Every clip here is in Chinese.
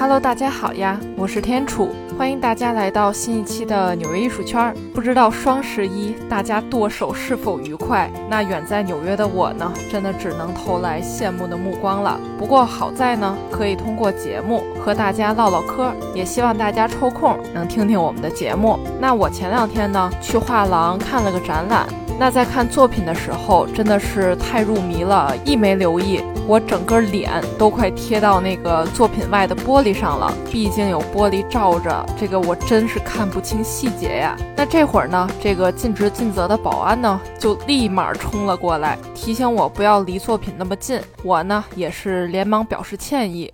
Hello，大家好呀，我是天楚，欢迎大家来到新一期的纽约艺术圈。不知道双十一大家剁手是否愉快？那远在纽约的我呢，真的只能投来羡慕的目光了。不过好在呢，可以通过节目和大家唠唠嗑，也希望大家抽空能听听我们的节目。那我前两天呢，去画廊看了个展览。那在看作品的时候，真的是太入迷了，一没留意，我整个脸都快贴到那个作品外的玻璃上了。毕竟有玻璃罩着，这个我真是看不清细节呀。那这会儿呢，这个尽职尽责的保安呢，就立马冲了过来，提醒我不要离作品那么近。我呢，也是连忙表示歉意。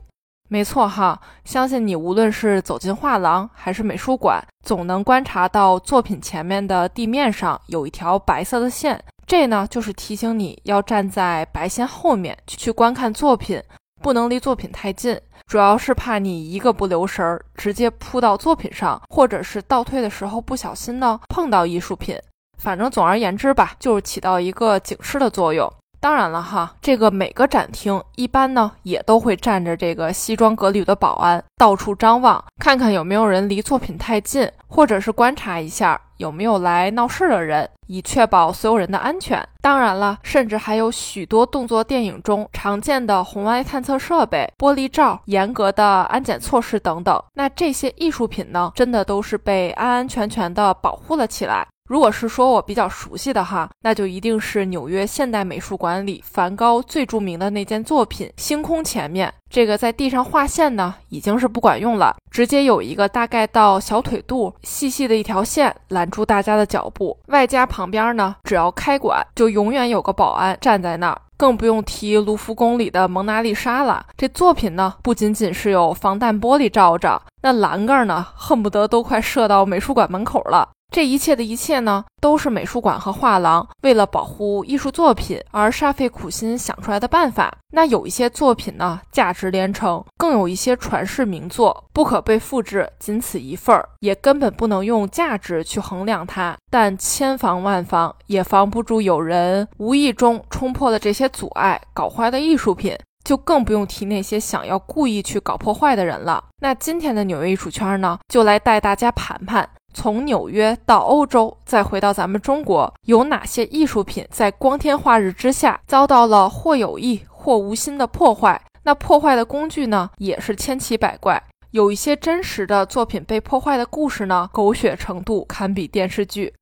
没错哈，相信你无论是走进画廊还是美术馆，总能观察到作品前面的地面上有一条白色的线，这呢就是提醒你要站在白线后面去观看作品，不能离作品太近，主要是怕你一个不留神儿直接扑到作品上，或者是倒退的时候不小心呢碰到艺术品。反正总而言之吧，就是起到一个警示的作用。当然了哈，这个每个展厅一般呢也都会站着这个西装革履的保安，到处张望，看看有没有人离作品太近，或者是观察一下有没有来闹事的人，以确保所有人的安全。当然了，甚至还有许多动作电影中常见的红外探测设备、玻璃罩、严格的安检措施等等。那这些艺术品呢，真的都是被安安全全的保护了起来。如果是说我比较熟悉的哈，那就一定是纽约现代美术馆里梵高最著名的那件作品《星空》前面，这个在地上画线呢，已经是不管用了，直接有一个大概到小腿肚细细的一条线拦住大家的脚步，外加旁边呢，只要开馆就永远有个保安站在那儿，更不用提卢浮宫里的蒙娜丽莎了。这作品呢，不仅仅是有防弹玻璃罩着，那栏杆呢，恨不得都快射到美术馆门口了。这一切的一切呢，都是美术馆和画廊为了保护艺术作品而煞费苦心想出来的办法。那有一些作品呢，价值连城；更有一些传世名作，不可被复制，仅此一份儿，也根本不能用价值去衡量它。但千防万防，也防不住有人无意中冲破了这些阻碍，搞坏的艺术品。就更不用提那些想要故意去搞破坏的人了。那今天的纽约艺术圈呢，就来带大家盘盘。从纽约到欧洲，再回到咱们中国，有哪些艺术品在光天化日之下遭到了或有意或无心的破坏？那破坏的工具呢，也是千奇百怪。有一些真实的作品被破坏的故事呢，狗血程度堪比电视剧。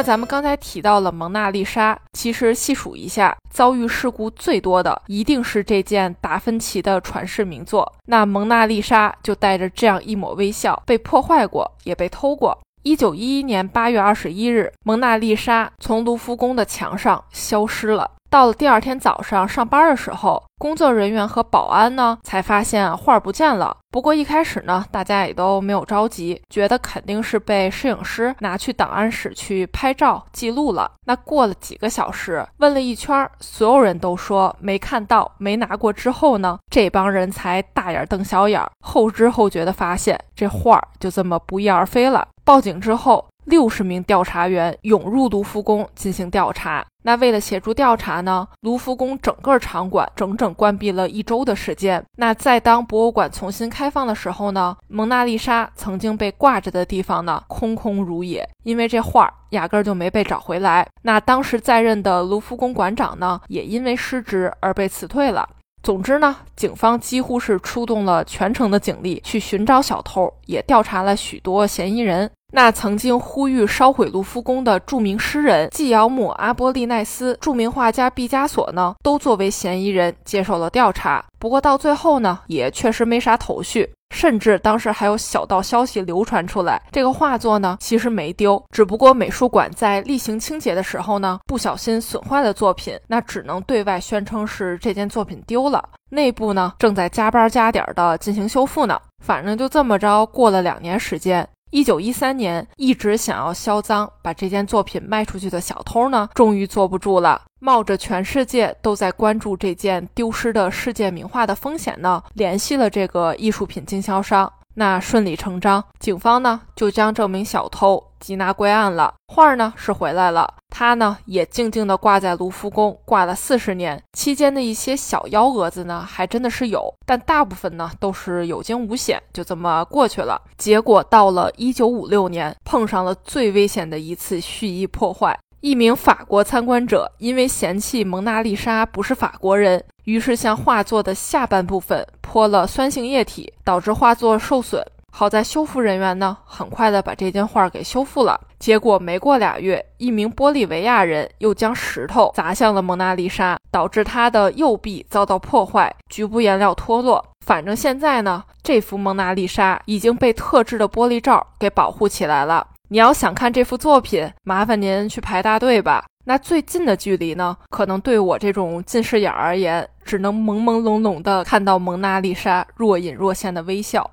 那咱们刚才提到了蒙娜丽莎，其实细数一下，遭遇事故最多的一定是这件达芬奇的传世名作。那蒙娜丽莎就带着这样一抹微笑，被破坏过，也被偷过。一九一一年八月二十一日，蒙娜丽莎从卢浮宫的墙上消失了。到了第二天早上上班的时候，工作人员和保安呢才发现画不见了。不过一开始呢，大家也都没有着急，觉得肯定是被摄影师拿去档案室去拍照记录了。那过了几个小时，问了一圈，所有人都说没看到、没拿过。之后呢，这帮人才大眼瞪小眼，后知后觉地发现这画就这么不翼而飞了。报警之后。六十名调查员涌入卢浮宫进行调查。那为了协助调查呢，卢浮宫整个场馆整整关闭了一周的时间。那在当博物馆重新开放的时候呢，蒙娜丽莎曾经被挂着的地方呢，空空如也，因为这画压根儿就没被找回来。那当时在任的卢浮宫馆长呢，也因为失职而被辞退了。总之呢，警方几乎是出动了全城的警力去寻找小偷，也调查了许多嫌疑人。那曾经呼吁烧毁卢浮宫的著名诗人纪尧姆·阿波利奈斯、著名画家毕加索呢，都作为嫌疑人接受了调查。不过到最后呢，也确实没啥头绪。甚至当时还有小道消息流传出来，这个画作呢其实没丢，只不过美术馆在例行清洁的时候呢，不小心损坏了作品，那只能对外宣称是这件作品丢了，内部呢正在加班加点的进行修复呢。反正就这么着，过了两年时间。一九一三年，一直想要销赃把这件作品卖出去的小偷呢，终于坐不住了，冒着全世界都在关注这件丢失的世界名画的风险呢，联系了这个艺术品经销商。那顺理成章，警方呢就将这名小偷缉拿归案了。画儿呢是回来了，他呢也静静地挂在卢浮宫，挂了四十年。期间的一些小幺蛾子呢，还真的是有，但大部分呢都是有惊无险，就这么过去了。结果到了一九五六年，碰上了最危险的一次蓄意破坏。一名法国参观者因为嫌弃蒙娜丽莎不是法国人，于是向画作的下半部分泼了酸性液体，导致画作受损。好在修复人员呢，很快的把这件画给修复了。结果没过俩月，一名玻利维亚人又将石头砸向了蒙娜丽莎，导致她的右臂遭到破坏，局部颜料脱落。反正现在呢，这幅蒙娜丽莎已经被特制的玻璃罩给保护起来了。你要想看这幅作品，麻烦您去排大队吧。那最近的距离呢，可能对我这种近视眼而言，只能朦朦胧胧地看到蒙娜丽莎若隐若现的微笑。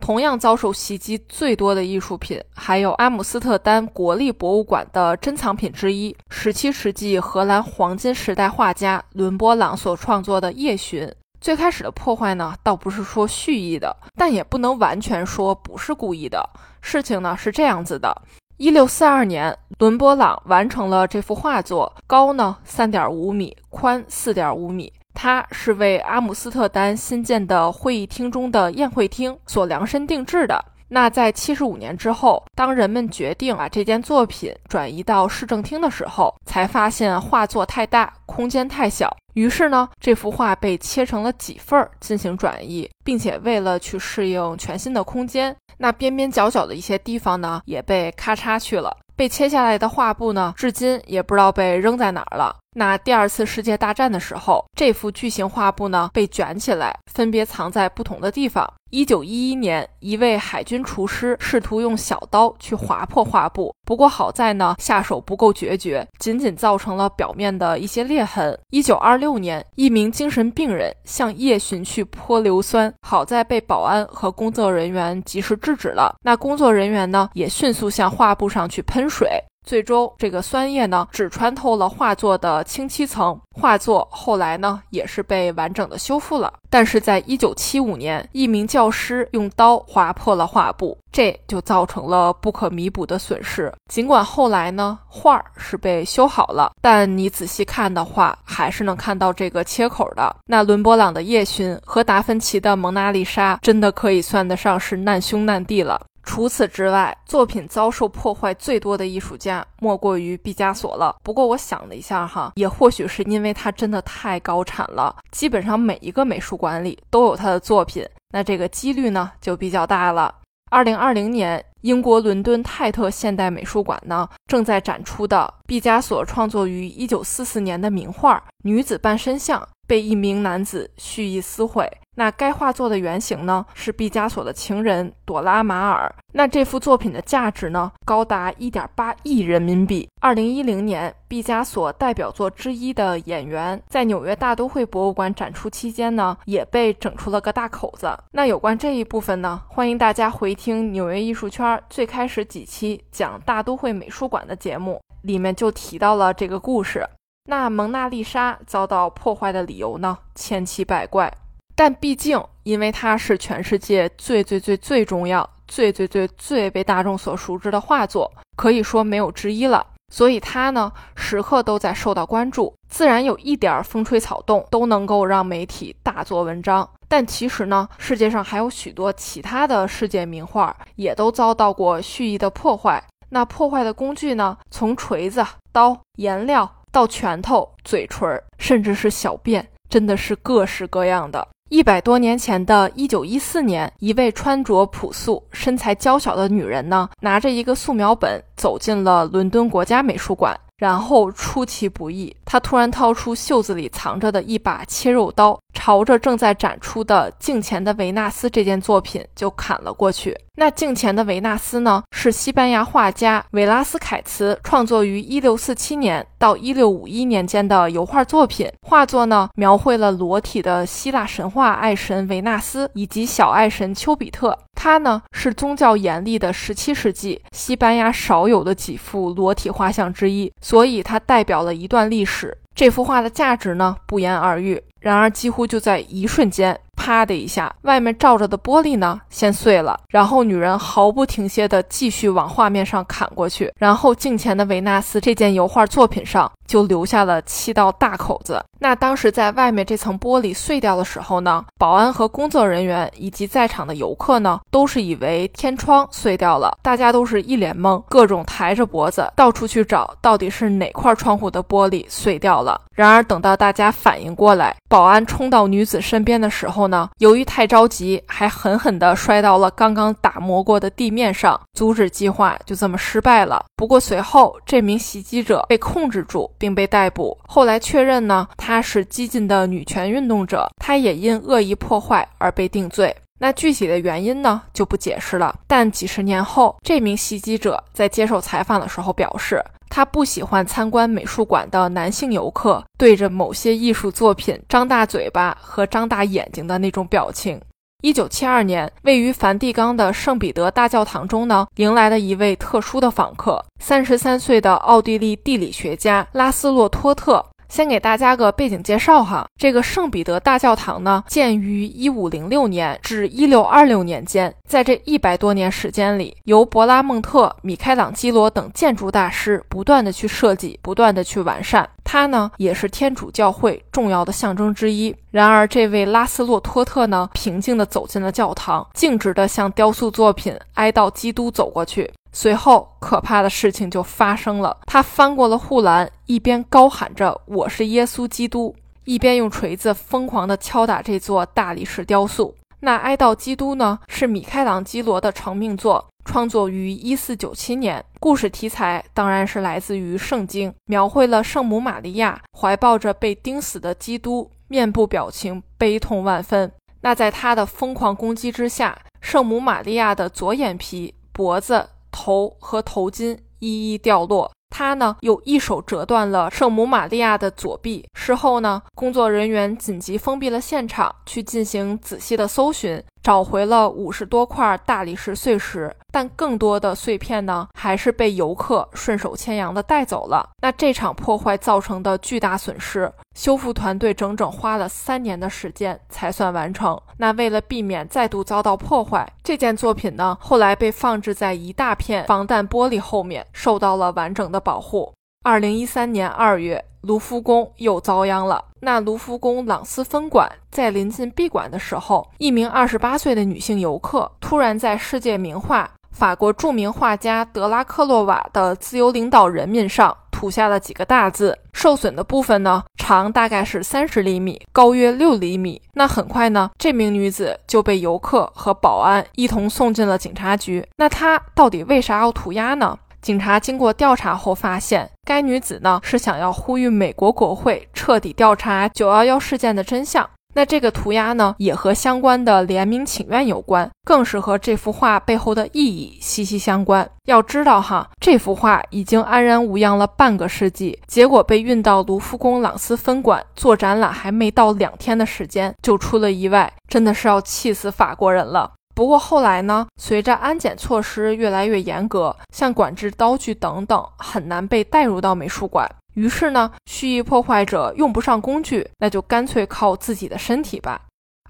同样遭受袭击最多的艺术品，还有阿姆斯特丹国立博物馆的珍藏品之一——十七世纪荷兰黄金时代画家伦勃朗所创作的《夜巡》。最开始的破坏呢，倒不是说蓄意的，但也不能完全说不是故意的。事情呢是这样子的：一六四二年，伦勃朗完成了这幅画作，高呢三点五米，宽四点五米。它是为阿姆斯特丹新建的会议厅中的宴会厅所量身定制的。那在七十五年之后，当人们决定把这件作品转移到市政厅的时候，才发现画作太大，空间太小。于是呢，这幅画被切成了几份儿进行转移，并且为了去适应全新的空间，那边边角角的一些地方呢，也被咔嚓去了。被切下来的画布呢，至今也不知道被扔在哪儿了。那第二次世界大战的时候，这幅巨型画布呢被卷起来，分别藏在不同的地方。一九一一年，一位海军厨师试图用小刀去划破画布，不过好在呢下手不够决绝，仅仅造成了表面的一些裂痕。一九二六年，一名精神病人向夜巡去泼硫酸，好在被保安和工作人员及时制止了。那工作人员呢也迅速向画布上去喷水。最终，这个酸液呢，只穿透了画作的清漆层，画作后来呢，也是被完整的修复了。但是在一九七五年，一名教师用刀划破了画布，这就造成了不可弥补的损失。尽管后来呢，画儿是被修好了，但你仔细看的话，还是能看到这个切口的。那伦勃朗的《夜巡》和达芬奇的《蒙娜丽莎》，真的可以算得上是难兄难弟了。除此之外，作品遭受破坏最多的艺术家莫过于毕加索了。不过我想了一下哈，也或许是因为他真的太高产了，基本上每一个美术馆里都有他的作品，那这个几率呢就比较大了。二零二零年，英国伦敦泰特现代美术馆呢正在展出的毕加索创作于一九四四年的名画《女子半身像》，被一名男子蓄意撕毁。那该画作的原型呢，是毕加索的情人朵拉马尔。那这幅作品的价值呢，高达一点八亿人民币。二零一零年，毕加索代表作之一的《演员》在纽约大都会博物馆展出期间呢，也被整出了个大口子。那有关这一部分呢，欢迎大家回听纽约艺术圈最开始几期讲大都会美术馆的节目，里面就提到了这个故事。那蒙娜丽莎遭到破坏的理由呢，千奇百怪。但毕竟，因为它是全世界最最最最重要、最最最最被大众所熟知的画作，可以说没有之一了。所以它呢，时刻都在受到关注。自然有一点风吹草动，都能够让媒体大做文章。但其实呢，世界上还有许多其他的世界名画，也都遭到过蓄意的破坏。那破坏的工具呢，从锤子、刀、颜料到拳头、嘴唇，甚至是小便，真的是各式各样的。一百多年前的一九一四年，一位穿着朴素、身材娇小的女人呢，拿着一个素描本走进了伦敦国家美术馆。然后出其不意，她突然掏出袖子里藏着的一把切肉刀，朝着正在展出的镜前的维纳斯这件作品就砍了过去。那镜前的维纳斯呢，是西班牙画家维拉斯凯茨创作于1647年到1651年间的油画作品。画作呢，描绘了裸体的希腊神话爱神维纳斯以及小爱神丘比特。它呢，是宗教严厉的17世纪西班牙少有的几幅裸体画像之一。所以它代表了一段历史。这幅画的价值呢，不言而喻。然而，几乎就在一瞬间，啪的一下，外面罩着的玻璃呢先碎了，然后女人毫不停歇地继续往画面上砍过去，然后镜前的维纳斯这件油画作品上就留下了七道大口子。那当时在外面这层玻璃碎掉的时候呢，保安和工作人员以及在场的游客呢，都是以为天窗碎掉了，大家都是一脸懵，各种抬着脖子到处去找，到底是哪块窗户的玻璃碎掉了。然而等到大家反应过来，保安冲到女子身边的时候呢，由于太着急，还狠狠地摔到了刚刚打磨过的地面上，阻止计划就这么失败了。不过随后这名袭击者被控制住并被逮捕，后来确认呢。她是激进的女权运动者，她也因恶意破坏而被定罪。那具体的原因呢，就不解释了。但几十年后，这名袭击者在接受采访的时候表示，他不喜欢参观美术馆的男性游客对着某些艺术作品张大嘴巴和张大眼睛的那种表情。一九七二年，位于梵蒂冈的圣彼得大教堂中呢，迎来了一位特殊的访客——三十三岁的奥地利地理学家拉斯洛托特。先给大家个背景介绍哈，这个圣彼得大教堂呢，建于一五零六年至一六二六年间，在这一百多年时间里，由勃拉蒙特、米开朗基罗等建筑大师不断的去设计，不断的去完善。它呢，也是天主教会重要的象征之一。然而，这位拉斯洛托特呢，平静地走进了教堂，径直地向雕塑作品哀悼基督走过去。随后，可怕的事情就发生了。他翻过了护栏，一边高喊着“我是耶稣基督”，一边用锤子疯狂地敲打这座大理石雕塑。那哀悼基督呢？是米开朗基罗的成名作，创作于一四九七年。故事题材当然是来自于圣经，描绘了圣母玛利亚怀抱着被钉死的基督，面部表情悲痛万分。那在他的疯狂攻击之下，圣母玛利亚的左眼皮、脖子。头和头巾一一掉落，他呢又一手折断了圣母玛利亚的左臂。事后呢，工作人员紧急封闭了现场，去进行仔细的搜寻。找回了五十多块大理石碎石，但更多的碎片呢，还是被游客顺手牵羊的带走了。那这场破坏造成的巨大损失，修复团队整整花了三年的时间才算完成。那为了避免再度遭到破坏，这件作品呢，后来被放置在一大片防弹玻璃后面，受到了完整的保护。二零一三年二月，卢浮宫又遭殃了。那卢浮宫朗斯分馆在临近闭馆的时候，一名二十八岁的女性游客突然在世界名画、法国著名画家德拉克洛瓦的《自由领导人民》上涂下了几个大字。受损的部分呢，长大概是三十厘米，高约六厘米。那很快呢，这名女子就被游客和保安一同送进了警察局。那她到底为啥要涂鸦呢？警察经过调查后发现，该女子呢是想要呼吁美国国会彻底调查九幺幺事件的真相。那这个涂鸦呢，也和相关的联名请愿有关，更是和这幅画背后的意义息息相关。要知道哈，这幅画已经安然无恙了半个世纪，结果被运到卢浮宫朗斯分馆做展览，还没到两天的时间就出了意外，真的是要气死法国人了。不过后来呢，随着安检措施越来越严格，像管制刀具等等，很难被带入到美术馆。于是呢，蓄意破坏者用不上工具，那就干脆靠自己的身体吧。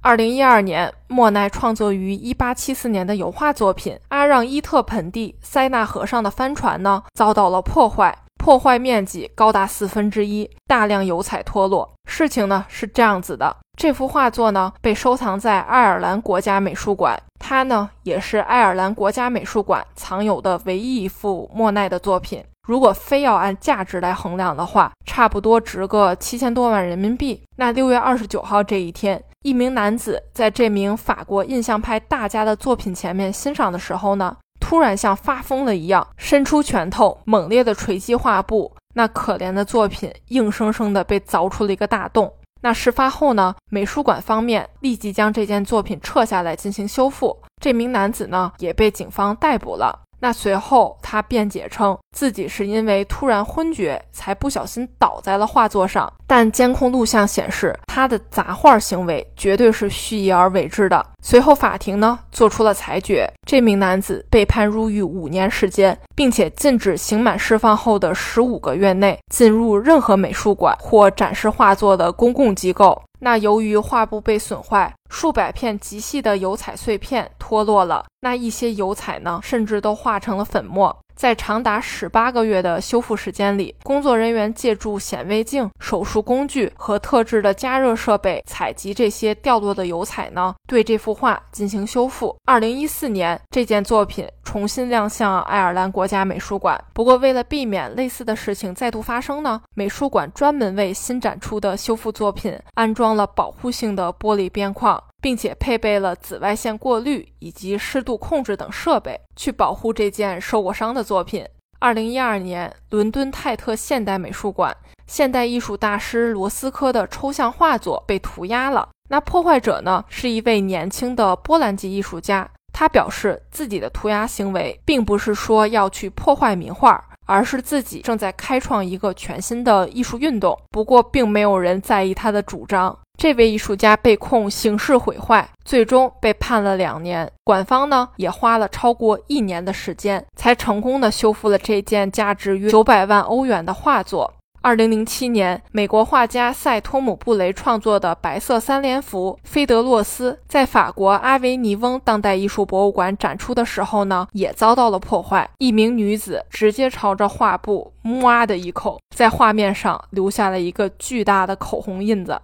二零一二年，莫奈创作于一八七四年的油画作品《阿让伊特盆地塞纳河上的帆船》呢，遭到了破坏。破坏面积高达四分之一，大量油彩脱落。事情呢是这样子的，这幅画作呢被收藏在爱尔兰国家美术馆，它呢也是爱尔兰国家美术馆藏有的唯一一幅莫奈的作品。如果非要按价值来衡量的话，差不多值个七千多万人民币。那六月二十九号这一天，一名男子在这名法国印象派大家的作品前面欣赏的时候呢。突然像发疯了一样，伸出拳头，猛烈的锤击画布。那可怜的作品硬生生的被凿出了一个大洞。那事发后呢？美术馆方面立即将这件作品撤下来进行修复。这名男子呢，也被警方逮捕了。那随后，他辩解称自己是因为突然昏厥才不小心倒在了画作上，但监控录像显示他的砸画行为绝对是蓄意而为之的。随后，法庭呢做出了裁决，这名男子被判入狱五年时间，并且禁止刑满释放后的十五个月内进入任何美术馆或展示画作的公共机构。那由于画布被损坏，数百片极细的油彩碎片脱落了，那一些油彩呢，甚至都化成了粉末。在长达十八个月的修复时间里，工作人员借助显微镜、手术工具和特制的加热设备采集这些掉落的油彩呢，对这幅画进行修复。二零一四年，这件作品重新亮相爱尔兰国家美术馆。不过，为了避免类似的事情再度发生呢，美术馆专门为新展出的修复作品安装了保护性的玻璃边框。并且配备了紫外线过滤以及湿度控制等设备，去保护这件受过伤的作品。二零一二年，伦敦泰特现代美术馆现代艺术大师罗斯科的抽象画作被涂鸦了。那破坏者呢，是一位年轻的波兰籍艺术家。他表示自己的涂鸦行为并不是说要去破坏名画，而是自己正在开创一个全新的艺术运动。不过，并没有人在意他的主张。这位艺术家被控刑事毁坏，最终被判了两年。馆方呢也花了超过一年的时间，才成功的修复了这件价值约九百万欧元的画作。二零零七年，美国画家塞托姆·布雷创作的白色三联符《菲德洛斯》在法国阿维尼翁当代艺术博物馆展出的时候呢，也遭到了破坏。一名女子直接朝着画布“摸”的一口，在画面上留下了一个巨大的口红印子。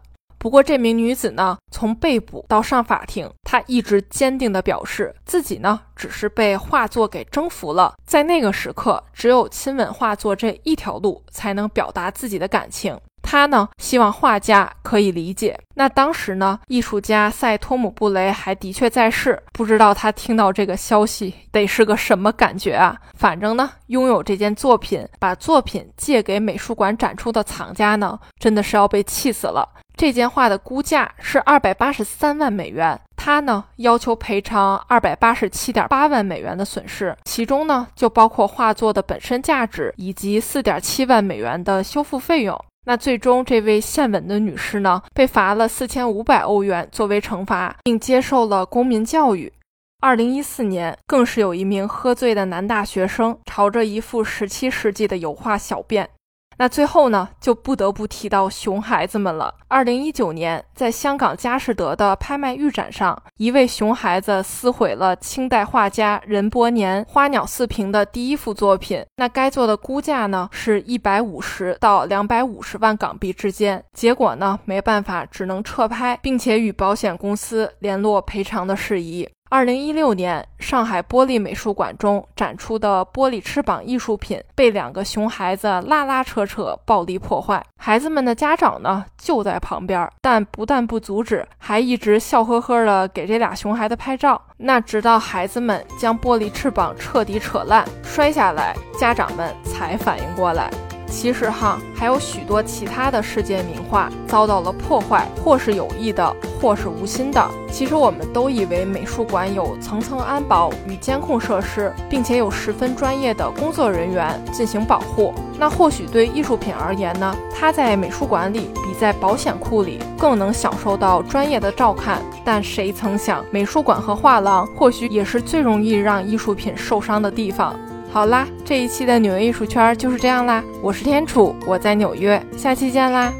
不过，这名女子呢，从被捕到上法庭，她一直坚定地表示自己呢，只是被画作给征服了。在那个时刻，只有亲吻画作这一条路，才能表达自己的感情。他呢，希望画家可以理解。那当时呢，艺术家塞托姆·布雷还的确在世，不知道他听到这个消息得是个什么感觉啊？反正呢，拥有这件作品，把作品借给美术馆展出的藏家呢，真的是要被气死了。这件画的估价是二百八十三万美元，他呢要求赔偿二百八十七点八万美元的损失，其中呢就包括画作的本身价值以及四点七万美元的修复费用。那最终，这位献吻的女士呢被罚了四千五百欧元作为惩罚，并接受了公民教育。二零一四年，更是有一名喝醉的男大学生朝着一幅十七世纪的油画小便。那最后呢，就不得不提到熊孩子们了。二零一九年，在香港佳士得的拍卖预展上，一位熊孩子撕毁了清代画家任伯年《花鸟四屏》的第一幅作品。那该作的估价呢，是一百五十到两百五十万港币之间。结果呢，没办法，只能撤拍，并且与保险公司联络赔偿的事宜。二零一六年，上海玻璃美术馆中展出的玻璃翅膀艺术品被两个熊孩子拉拉扯扯、暴力破坏。孩子们的家长呢就在旁边，但不但不阻止，还一直笑呵呵的给这俩熊孩子拍照。那直到孩子们将玻璃翅膀彻底扯烂、摔下来，家长们才反应过来。其实哈，还有许多其他的世界名画遭到了破坏，或是有意的，或是无心的。其实我们都以为美术馆有层层安保与监控设施，并且有十分专业的工作人员进行保护。那或许对艺术品而言呢，它在美术馆里比在保险库里更能享受到专业的照看。但谁曾想，美术馆和画廊或许也是最容易让艺术品受伤的地方。好啦，这一期的纽约艺术圈就是这样啦。我是天楚，我在纽约，下期见啦。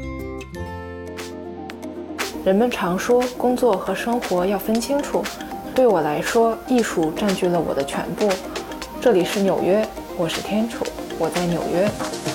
人们常说工作和生活要分清楚，对我来说，艺术占据了我的全部。这里是纽约，我是天楚，我在纽约。